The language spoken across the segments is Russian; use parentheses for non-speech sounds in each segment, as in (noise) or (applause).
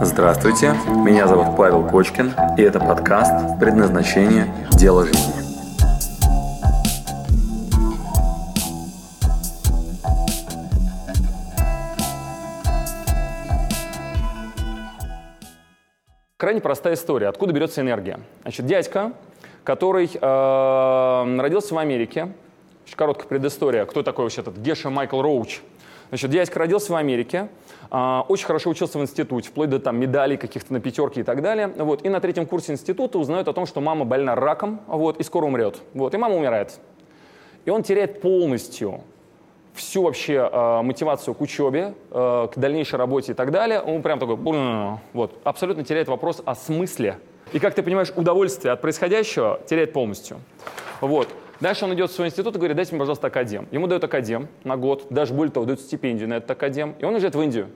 Здравствуйте, меня зовут Павел Кочкин, и это подкаст «Предназначение. Дело жизни». Крайне простая история. Откуда берется энергия? Значит, дядька, который э, родился в Америке, очень короткая предыстория, кто такой вообще этот Геша Майкл Роуч. Значит, дядька родился в Америке, очень хорошо учился в институте, вплоть до там медалей каких-то на пятерке и так далее. Вот. И на третьем курсе института узнает о том, что мама больна раком вот, и скоро умрет. Вот. И мама умирает. И он теряет полностью всю вообще э, мотивацию к учебе, э, к дальнейшей работе и так далее, он прям такой, вот, абсолютно теряет вопрос о смысле. И, как ты понимаешь, удовольствие от происходящего теряет полностью. Вот. Дальше он идет в свой институт и говорит, дайте мне, пожалуйста, академ. Ему дают академ на год, даже более того, дают стипендию на этот академ, и он уезжает в Индию.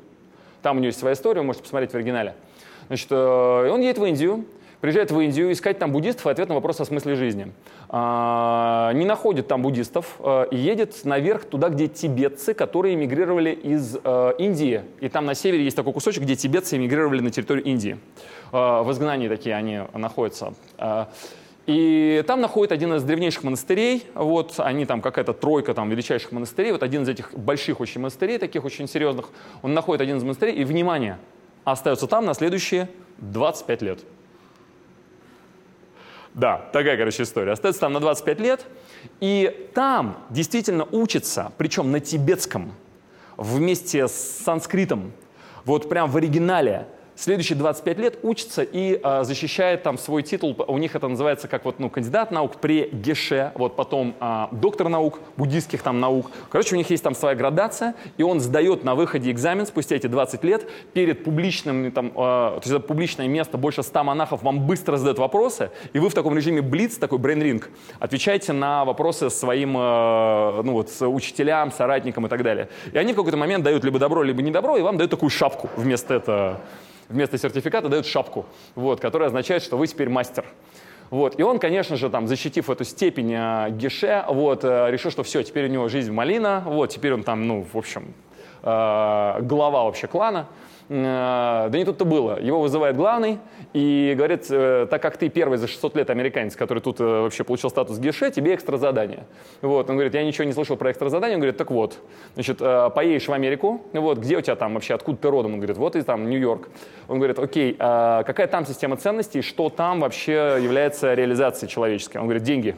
Там у него есть своя история, вы можете посмотреть в оригинале. Значит, э, он едет в Индию, приезжает в Индию искать там буддистов и ответ на вопрос о смысле жизни. А, не находит там буддистов а, и едет наверх туда, где тибетцы, которые эмигрировали из а, Индии. И там на севере есть такой кусочек, где тибетцы эмигрировали на территорию Индии. В изгнании такие они находятся. И там находит один из древнейших монастырей, вот, они там какая-то тройка там величайших монастырей, вот один из этих больших очень монастырей, таких очень серьезных, он находит один из монастырей, и, внимание, остается там на следующие 25 лет. Да, такая, короче, история. Остается там на 25 лет, и там действительно учится, причем на тибетском, вместе с санскритом, вот прям в оригинале, следующие 25 лет учится и э, защищает там свой титул. У них это называется как вот, ну, кандидат наук при геше, вот потом э, доктор наук, буддийских там наук. Короче, у них есть там своя градация, и он сдает на выходе экзамен спустя эти 20 лет перед публичным, там, э, то есть это публичное место, больше 100 монахов вам быстро задают вопросы, и вы в таком режиме блиц, такой брейн-ринг, отвечаете на вопросы своим э, ну, вот, учителям, соратникам и так далее. И они в какой-то момент дают либо добро, либо не добро, и вам дают такую шапку вместо этого вместо сертификата дают шапку, вот, которая означает, что вы теперь мастер. Вот. И он, конечно же, там, защитив эту степень э, Геше, вот, э, решил, что все, теперь у него жизнь малина, вот, теперь он там, ну, в общем, э, глава вообще клана. Э, да не тут-то было. Его вызывает главный и говорит, э, так как ты первый за 600 лет американец, который тут э, вообще получил статус геше, тебе экстра задание. Вот, он говорит, я ничего не слышал про экстра задание. Он говорит, так вот, значит, поедешь в Америку, вот, где у тебя там вообще, откуда ты родом? Он говорит, вот из там Нью-Йорк. Он говорит, окей, а какая там система ценностей, что там вообще является реализацией человеческой? Он говорит, деньги.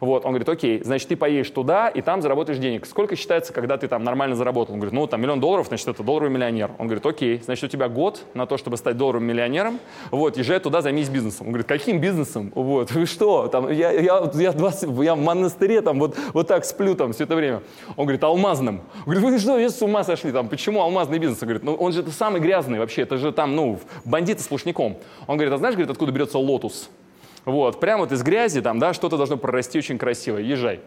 Вот, он говорит, окей, значит, ты поедешь туда, и там заработаешь денег. Сколько считается, когда ты там нормально заработал? Он говорит, ну, там миллион долларов, значит, это долларовый миллионер. Он говорит, окей, значит, у тебя год на то, чтобы стать долларовым миллионером, вот, езжай туда, займись бизнесом. Он говорит, каким бизнесом? Вот, (laughs) вы что, там, я, я, я, 20, я в монастыре там вот, вот так сплю там все это время. Он говорит, алмазным. Он говорит, вы что, вы с ума сошли там, почему алмазный бизнес? Он говорит, ну, он же это самый грязный вообще, это же там, ну, бандиты сплошняком. Он говорит, а знаешь, говорит, откуда берется лотус? Вот, прямо вот из грязи там, да, что-то должно прорасти очень красиво. Езжай.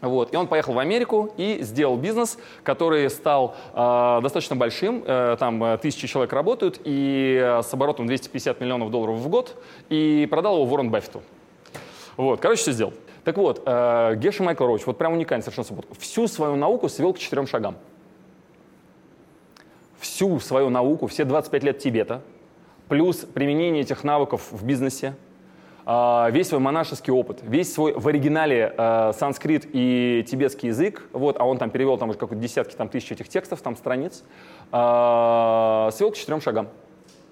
Вот. И он поехал в Америку и сделал бизнес, который стал э, достаточно большим. Э, там э, тысячи человек работают, и э, с оборотом 250 миллионов долларов в год, и продал его Уоррену Баффету. Вот. Короче, все сделал. Так вот, э, Геша Майкл Роуч, вот прям уникальный совершенно суббот, всю свою науку свел к четырем шагам. Всю свою науку, все 25 лет Тибета, плюс применение этих навыков в бизнесе, весь свой монашеский опыт, весь свой в оригинале э, санскрит и тибетский язык, вот, а он там перевел там уже как десятки там, тысяч этих текстов, там страниц, э, свел к четырем шагам.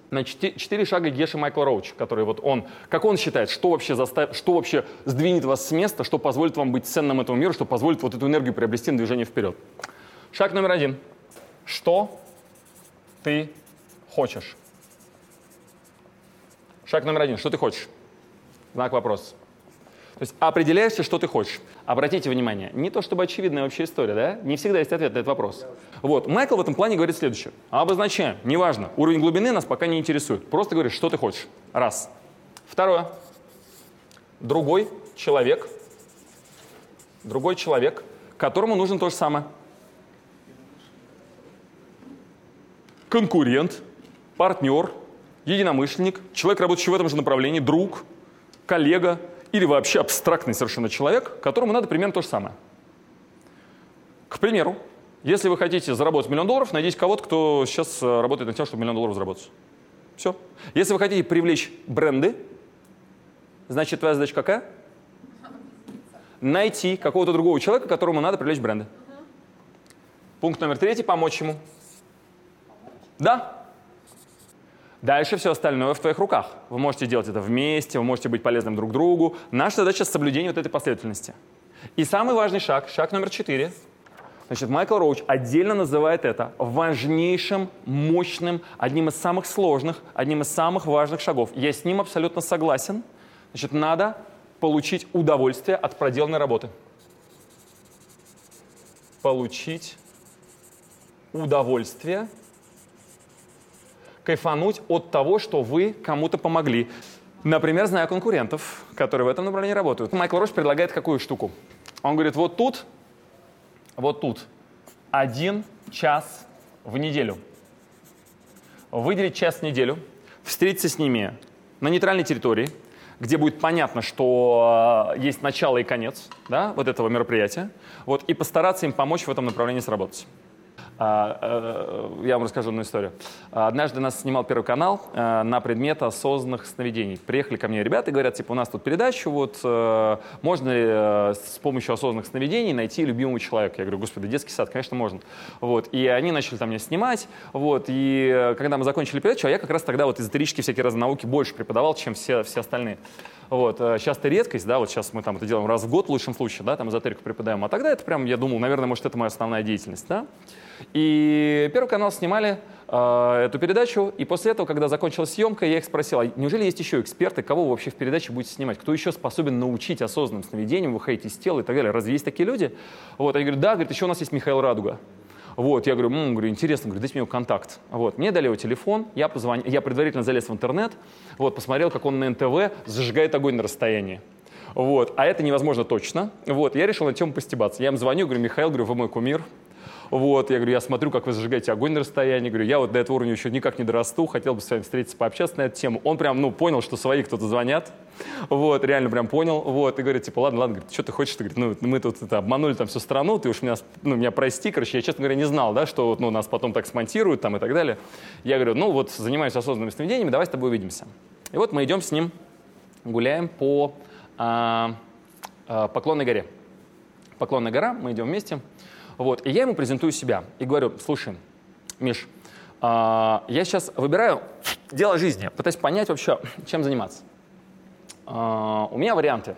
На четыре шага Геши Майкл Роуч, который вот он, как он считает, что вообще, заставит, что вообще сдвинет вас с места, что позволит вам быть ценным этому миру, что позволит вот эту энергию приобрести на движение вперед. Шаг номер один. Что ты хочешь? Шаг номер один. Что ты хочешь? Знак вопроса. То есть определяешься, что ты хочешь. Обратите внимание, не то чтобы очевидная вообще история, да? Не всегда есть ответ на этот вопрос. Вот, Майкл в этом плане говорит следующее. Обозначаем, неважно, уровень глубины нас пока не интересует. Просто говоришь, что ты хочешь. Раз. Второе. Другой человек, другой человек, которому нужно то же самое. Конкурент, партнер, единомышленник, человек, работающий в этом же направлении, друг – коллега или вообще абстрактный совершенно человек, которому надо примерно то же самое. К примеру, если вы хотите заработать миллион долларов, найдите кого-то, кто сейчас э, работает над тем, чтобы миллион долларов заработать. Все. Если вы хотите привлечь бренды, значит, твоя задача какая? Найти какого-то другого человека, которому надо привлечь бренды. Пункт номер третий – помочь ему. Да. Дальше все остальное в твоих руках. Вы можете делать это вместе, вы можете быть полезным друг другу. Наша задача – соблюдение вот этой последовательности. И самый важный шаг, шаг номер четыре. Значит, Майкл Роуч отдельно называет это важнейшим, мощным, одним из самых сложных, одним из самых важных шагов. Я с ним абсолютно согласен. Значит, надо получить удовольствие от проделанной работы. Получить удовольствие, кайфануть от того, что вы кому-то помогли. Например, зная конкурентов, которые в этом направлении работают. Майкл Рош предлагает какую штуку? Он говорит, вот тут, вот тут один час в неделю. Выделить час в неделю, встретиться с ними на нейтральной территории, где будет понятно, что э, есть начало и конец да, вот этого мероприятия, вот, и постараться им помочь в этом направлении сработать. А, э, я вам расскажу одну историю. Однажды нас снимал Первый канал э, на предмет осознанных сновидений. Приехали ко мне ребята и говорят, типа, у нас тут передача, вот, э, можно ли с помощью осознанных сновидений найти любимого человека? Я говорю, господи, детский сад, конечно, можно. Вот, и они начали там меня снимать, вот, и когда мы закончили передачу, а я как раз тогда вот эзотерические всякие разные науки больше преподавал, чем все, все остальные. Вот, сейчас это редкость, да, вот сейчас мы там это делаем раз в год в лучшем случае, да, там эзотерику преподаем, а тогда это прям, я думал, наверное, может, это моя основная деятельность, да. И Первый канал снимали э, эту передачу, и после этого, когда закончилась съемка, я их спросил, а неужели есть еще эксперты, кого вы вообще в передаче будете снимать? Кто еще способен научить осознанным сновидениям, выходить из тела и так далее? Разве есть такие люди? Вот, они говорят, да, говорит, еще у нас есть Михаил Радуга. Вот, я говорю, м-м, говорю, интересно, говорю, дайте мне его контакт. Вот, мне дали его телефон, я позвонил, я предварительно залез в интернет, вот, посмотрел, как он на НТВ зажигает огонь на расстоянии. Вот, а это невозможно точно. Вот, я решил на тему постебаться. Я им звоню, говорю, Михаил, говорю, вы мой кумир, вот, я говорю, я смотрю, как вы зажигаете огонь на расстоянии. Говорю, я вот до этого уровня еще никак не дорасту, хотел бы с вами встретиться, пообщаться на эту тему. Он прям, ну, понял, что свои кто-то звонят. Вот, реально прям понял. Вот, и говорит, типа, ладно, ладно, говорит, что ты хочешь? Ты говорит, ну, мы тут это, обманули там всю страну, ты уж меня, ну, меня прости. Короче, я, честно говоря, не знал, да, что ну, нас потом так смонтируют там и так далее. Я говорю, ну, вот занимаюсь осознанными сновидениями, давай с тобой увидимся. И вот мы идем с ним, гуляем по а, а, Поклонной горе. Поклонная гора, мы идем вместе. Вот, и я ему презентую себя и говорю, слушай, Миш, э, я сейчас выбираю дело жизни, пытаюсь понять вообще, чем заниматься. Э, у меня варианты.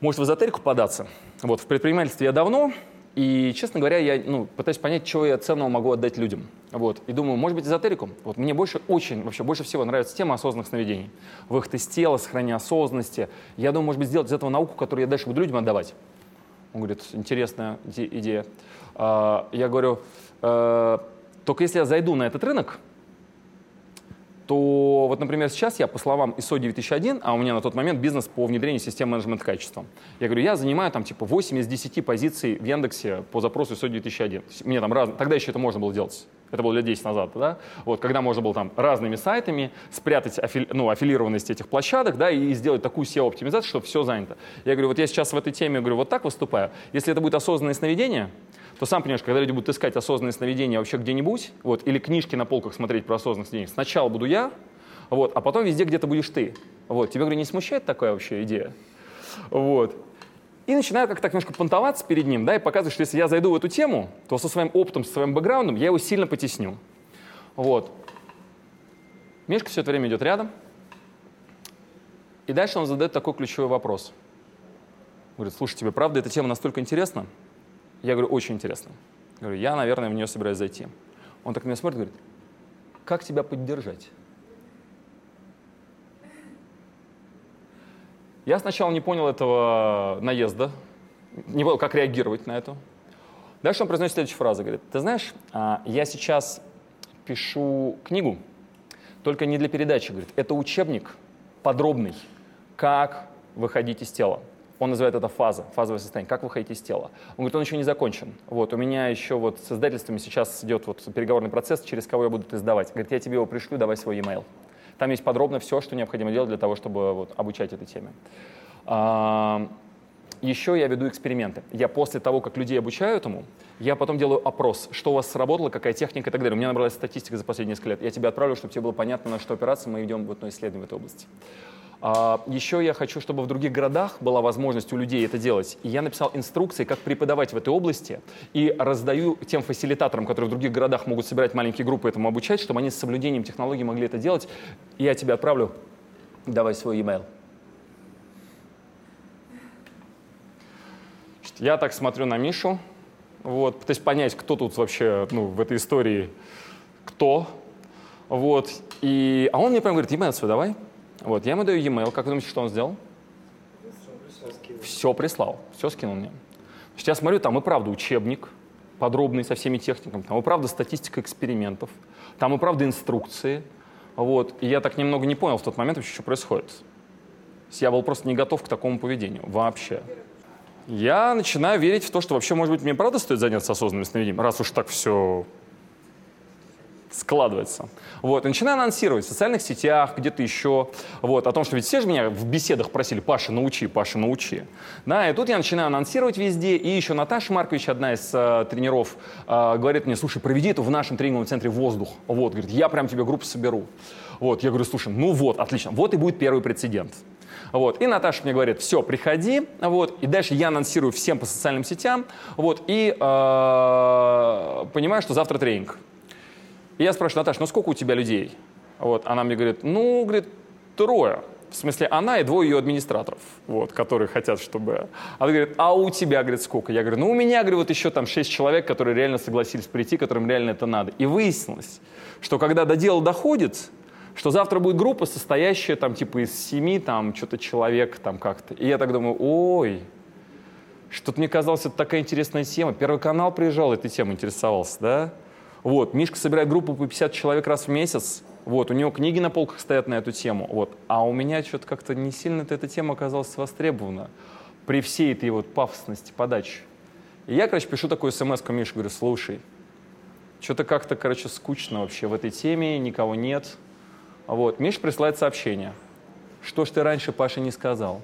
Может, в эзотерику податься. Вот, в предпринимательстве я давно, и, честно говоря, я ну, пытаюсь понять, чего я ценного могу отдать людям. Вот. И думаю, может быть, эзотерику. Вот мне больше, очень, вообще больше всего нравится тема осознанных сновидений. Выход из тела, сохранение осознанности. Я думаю, может быть, сделать из этого науку, которую я дальше буду людям отдавать. Он говорит, интересная идея. А, я говорю, «Э, только если я зайду на этот рынок, то вот, например, сейчас я, по словам ISO 9001, а у меня на тот момент бизнес по внедрению систем менеджмента качества, я говорю, я занимаю там типа 8 из 10 позиций в Яндексе по запросу ISO 9001. Мне там раз... Тогда еще это можно было делать. Это было лет 10 назад, да? Вот, когда можно было там разными сайтами спрятать афили... ну, аффилированность этих площадок, да, и сделать такую SEO-оптимизацию, чтобы все занято. Я говорю, вот я сейчас в этой теме, говорю, вот так выступаю. Если это будет осознанное сновидение, то сам понимаешь, когда люди будут искать осознанное сновидение вообще где-нибудь, вот, или книжки на полках смотреть про осознанное сновидение, сначала буду я, вот, а потом везде где-то будешь ты. Вот, тебя, говорю, не смущает такая вообще идея? Вот. И начинаю как-то так немножко понтоваться перед ним, да, и показывать, что если я зайду в эту тему, то со своим опытом, со своим бэкграундом я его сильно потесню. Вот. Мишка все это время идет рядом. И дальше он задает такой ключевой вопрос. Говорит, слушай, тебе правда эта тема настолько интересна? Я говорю, очень интересно. Я говорю, я, наверное, в нее собираюсь зайти. Он так на меня смотрит и говорит, как тебя поддержать? Я сначала не понял этого наезда, не понял, как реагировать на это. Дальше он произносит следующую фразу, говорит, ты знаешь, а, я сейчас пишу книгу, только не для передачи, говорит, это учебник подробный, как выходить из тела. Он называет это фаза, фазовое состояние, как выходить из тела. Он говорит, он еще не закончен. Вот, у меня еще вот с издательствами сейчас идет вот переговорный процесс, через кого я буду это издавать. Говорит, я тебе его пришлю, давай свой e-mail. Там есть подробно все, что необходимо делать для того, чтобы вот, обучать этой теме. А, Еще я веду эксперименты. Я после того, как людей обучаю этому, я потом делаю опрос, что у вас сработало, какая техника и так далее. У меня набралась статистика за последние несколько лет. Я тебе отправлю, чтобы тебе было понятно, на что опираться. Мы ведем вот исследование в этой области. А, еще я хочу, чтобы в других городах была возможность у людей это делать. И я написал инструкции, как преподавать в этой области, и раздаю тем фасилитаторам, которые в других городах могут собирать маленькие группы, этому обучать, чтобы они с соблюдением технологий могли это делать. Я тебе отправлю, давай свой e-mail. Я так смотрю на Мишу, вот, пытаюсь понять, кто тут вообще ну, в этой истории кто. Вот, и, а он мне прям говорит, e-mail свой давай. Вот, я ему даю e-mail. Как вы думаете, что он сделал? Все прислал, все скинул мне. Значит, я смотрю, там и правда учебник, подробный со всеми техниками, там и правда статистика экспериментов, там и правда инструкции. Вот. И я так немного не понял в тот момент вообще, что происходит. Я был просто не готов к такому поведению вообще. Я начинаю верить в то, что вообще, может быть, мне правда стоит заняться осознанным сновидением, раз уж так все складывается. Вот, и начинаю анонсировать в социальных сетях, где-то еще, вот, о том, что ведь все же меня в беседах просили, Паша, научи, Паша, научи. Да, и тут я начинаю анонсировать везде, и еще Наташа Маркович, одна из э, тренеров, э, говорит мне, слушай, проведи это в нашем тренинговом центре «Воздух». Вот, говорит, я прям тебе группу соберу. Вот, я говорю, слушай, ну вот, отлично, вот и будет первый прецедент. Вот. И Наташа мне говорит, все, приходи. Вот. И дальше я анонсирую всем по социальным сетям. Вот. И э, понимаю, что завтра тренинг. И я спрашиваю, Наташа, ну сколько у тебя людей? Вот, она мне говорит, ну, говорит, трое. В смысле, она и двое ее администраторов, вот, которые хотят, чтобы... Она говорит, а у тебя, говорит, сколько? Я говорю, ну, у меня, говорю, вот еще там шесть человек, которые реально согласились прийти, которым реально это надо. И выяснилось, что когда до дела доходит, что завтра будет группа, состоящая там типа из семи, там, что-то человек там как-то. И я так думаю, ой, что-то мне казалось, это такая интересная тема. Первый канал приезжал, этой темой интересовался, да? Вот, Мишка собирает группу по 50 человек раз в месяц. Вот, у него книги на полках стоят на эту тему. Вот. А у меня что-то как-то не сильно эта тема оказалась востребована при всей этой вот пафосности подачи. И я, короче, пишу такую смс Мише, говорю, слушай, что-то как-то, короче, скучно вообще в этой теме, никого нет. Вот, Миша присылает сообщение. Что ж ты раньше Паше не сказал?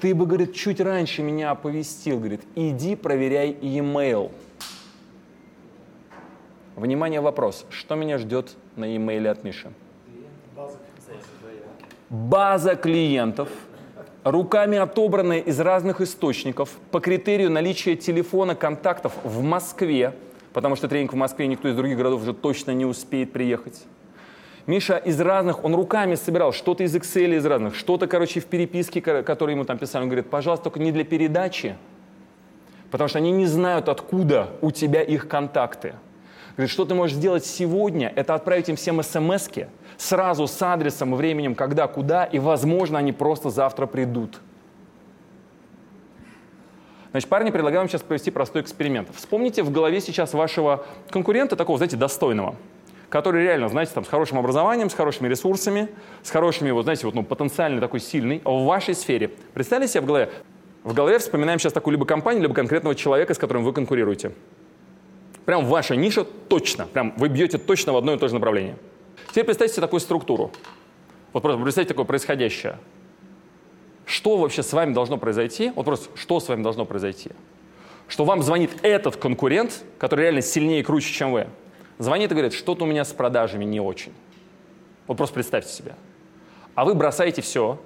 Ты бы, говорит, чуть раньше меня оповестил, говорит, иди проверяй e-mail. Внимание, вопрос. Что меня ждет на e-mail от Миши? База клиентов, руками отобранная из разных источников по критерию наличия телефона контактов в Москве, потому что тренинг в Москве никто из других городов уже точно не успеет приехать. Миша из разных, он руками собирал, что-то из Excel из разных, что-то, короче, в переписке, которые ему там писали. Он говорит, пожалуйста, только не для передачи, потому что они не знают, откуда у тебя их контакты. Говорит, что ты можешь сделать сегодня, это отправить им всем смс сразу с адресом временем, когда, куда, и, возможно, они просто завтра придут. Значит, парни, предлагаю вам сейчас провести простой эксперимент. Вспомните в голове сейчас вашего конкурента, такого, знаете, достойного – который реально, знаете, там, с хорошим образованием, с хорошими ресурсами, с хорошими, вот, знаете, вот, ну, потенциально такой сильный в вашей сфере. Представьте себе в голове, в голове вспоминаем сейчас такую либо компанию, либо конкретного человека, с которым вы конкурируете. Прям ваша ниша точно, прям вы бьете точно в одно и то же направление. Теперь представьте себе такую структуру. Вот просто представьте такое происходящее. Что вообще с вами должно произойти? Вот просто что с вами должно произойти? Что вам звонит этот конкурент, который реально сильнее и круче, чем вы, Звонит и говорит, что-то у меня с продажами не очень. Вот просто представьте себе. А вы бросаете все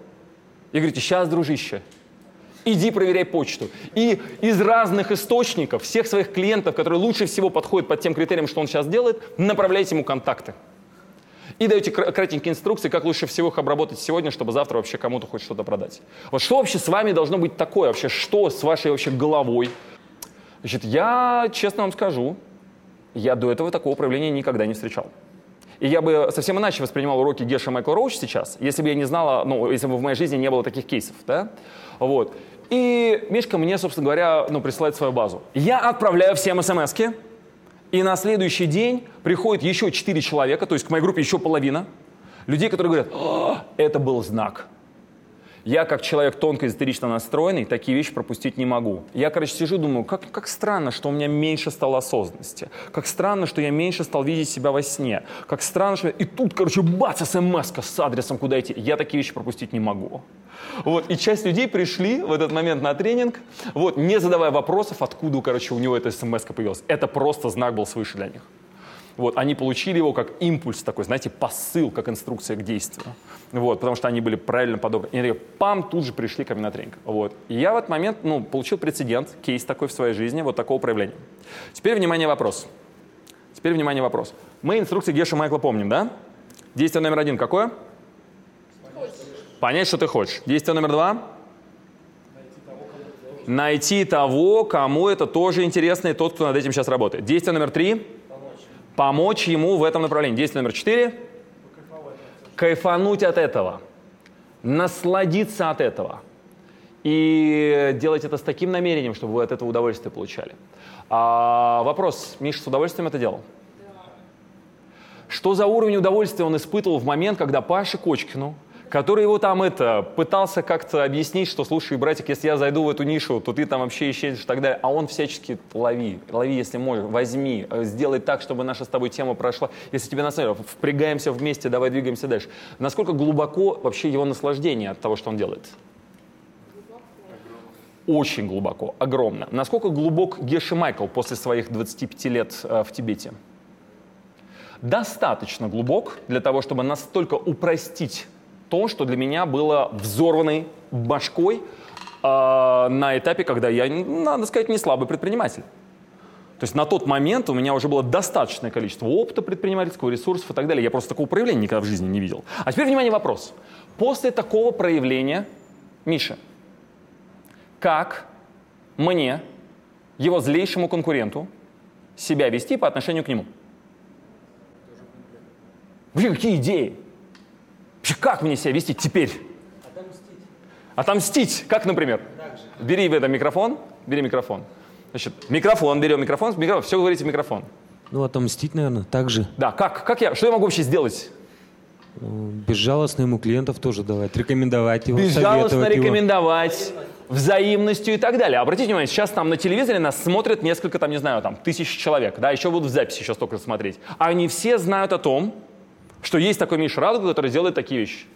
и говорите, сейчас, дружище, иди проверяй почту. И из разных источников, всех своих клиентов, которые лучше всего подходят под тем критериям, что он сейчас делает, направляйте ему контакты. И даете кратенькие инструкции, как лучше всего их обработать сегодня, чтобы завтра вообще кому-то хоть что-то продать. Вот что вообще с вами должно быть такое? Вообще что с вашей вообще головой? Значит, я честно вам скажу, я до этого такого проявления никогда не встречал. И я бы совсем иначе воспринимал уроки Геша Майкл Роуч сейчас, если бы я не знала, ну, если бы в моей жизни не было таких кейсов, да? Вот. И Мишка мне, собственно говоря, ну, присылает свою базу. Я отправляю всем смс и на следующий день приходит еще четыре человека, то есть к моей группе еще половина, людей, которые говорят, это был знак. Я, как человек тонко эзотерично настроенный, такие вещи пропустить не могу. Я, короче, сижу, думаю, как, как странно, что у меня меньше стало осознанности. Как странно, что я меньше стал видеть себя во сне. Как странно, что... И тут, короче, бац, смс с адресом, куда идти. Я такие вещи пропустить не могу. Вот, и часть людей пришли в этот момент на тренинг, вот, не задавая вопросов, откуда, короче, у него эта смс появилась. Это просто знак был свыше для них. Вот, они получили его как импульс такой, знаете, посыл, как инструкция к действию. Вот, потому что они были правильно подобраны. И они пам, тут же пришли ко мне на тренинг. Вот. И я в этот момент ну, получил прецедент, кейс такой в своей жизни, вот такого проявления. Теперь, внимание, вопрос. Теперь, внимание, вопрос. Мы инструкции Геша Майкла помним, да? Действие номер один какое? Понять, что ты хочешь. Действие номер два? Найти того, кому это тоже интересно, и тот, кто над этим сейчас работает. Действие номер три? Помочь ему в этом направлении. Действие номер четыре. Кайфануть от этого. Насладиться от этого. И делать это с таким намерением, чтобы вы от этого удовольствие получали. А, вопрос. Миша с удовольствием это делал? Что за уровень удовольствия он испытывал в момент, когда Паше Кочкину который его там это пытался как-то объяснить, что слушай, братик, если я зайду в эту нишу, то ты там вообще исчезнешь и так далее. А он всячески лови, лови, если можешь, возьми, э, сделай так, чтобы наша с тобой тема прошла. Если тебе на самом деле впрягаемся вместе, давай двигаемся дальше. Насколько глубоко вообще его наслаждение от того, что он делает? Очень глубоко, огромно. Насколько глубок Геши Майкл после своих 25 лет э, в Тибете? Достаточно глубок для того, чтобы настолько упростить то, что для меня было взорванной башкой э, на этапе, когда я, надо сказать, не слабый предприниматель. То есть на тот момент у меня уже было достаточное количество опыта предпринимательского, ресурсов и так далее. Я просто такого проявления никогда в жизни не видел. А теперь, внимание, вопрос. После такого проявления, Миша, как мне, его злейшему конкуренту, себя вести по отношению к нему? Блин, какие идеи? Как мне себя вести теперь? Отомстить. Отомстить. Как, например? Бери в этом микрофон. Бери микрофон. Значит, микрофон, берем микрофон, микрофон, все говорите в микрофон. Ну, отомстить, наверное, так же. Да, как, как я, что я могу вообще сделать? Ну, безжалостно ему клиентов тоже давать, рекомендовать его, Безжалостно рекомендовать, его. взаимностью и так далее. Обратите внимание, сейчас там на телевизоре нас смотрят несколько, там, не знаю, там, тысяч человек, да, еще будут в записи сейчас только смотреть. Они все знают о том, что есть такой Миша Радуга, который делает такие вещи.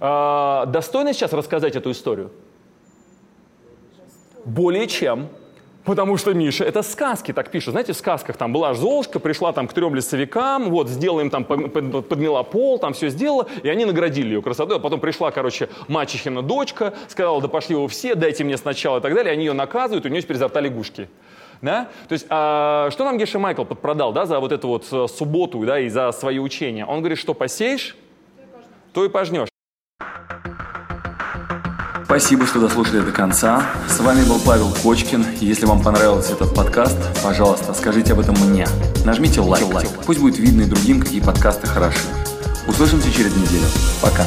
А, достойно сейчас рассказать эту историю? Более чем. Потому что Миша, это сказки так пишут. Знаете, в сказках там была Золушка, пришла там к трем лесовикам, вот, сделала им там, подмела пол, там все сделала, и они наградили ее красотой. А потом пришла, короче, мачехина дочка, сказала, да пошли вы все, дайте мне сначала и так далее. Они ее наказывают, у нее теперь изо рта лягушки. Да? То есть, а, что нам Геша Майкл подпродал да, за вот эту вот э, субботу да, и за свои учения? Он говорит, что посеешь, то и пожнешь. Спасибо, что дослушали до конца. С вами был Павел Кочкин. Если вам понравился этот подкаст, пожалуйста, скажите об этом мне. Нажмите лайк. лайк. Пусть будет видно и другим, какие подкасты хороши. Услышимся через неделю. Пока.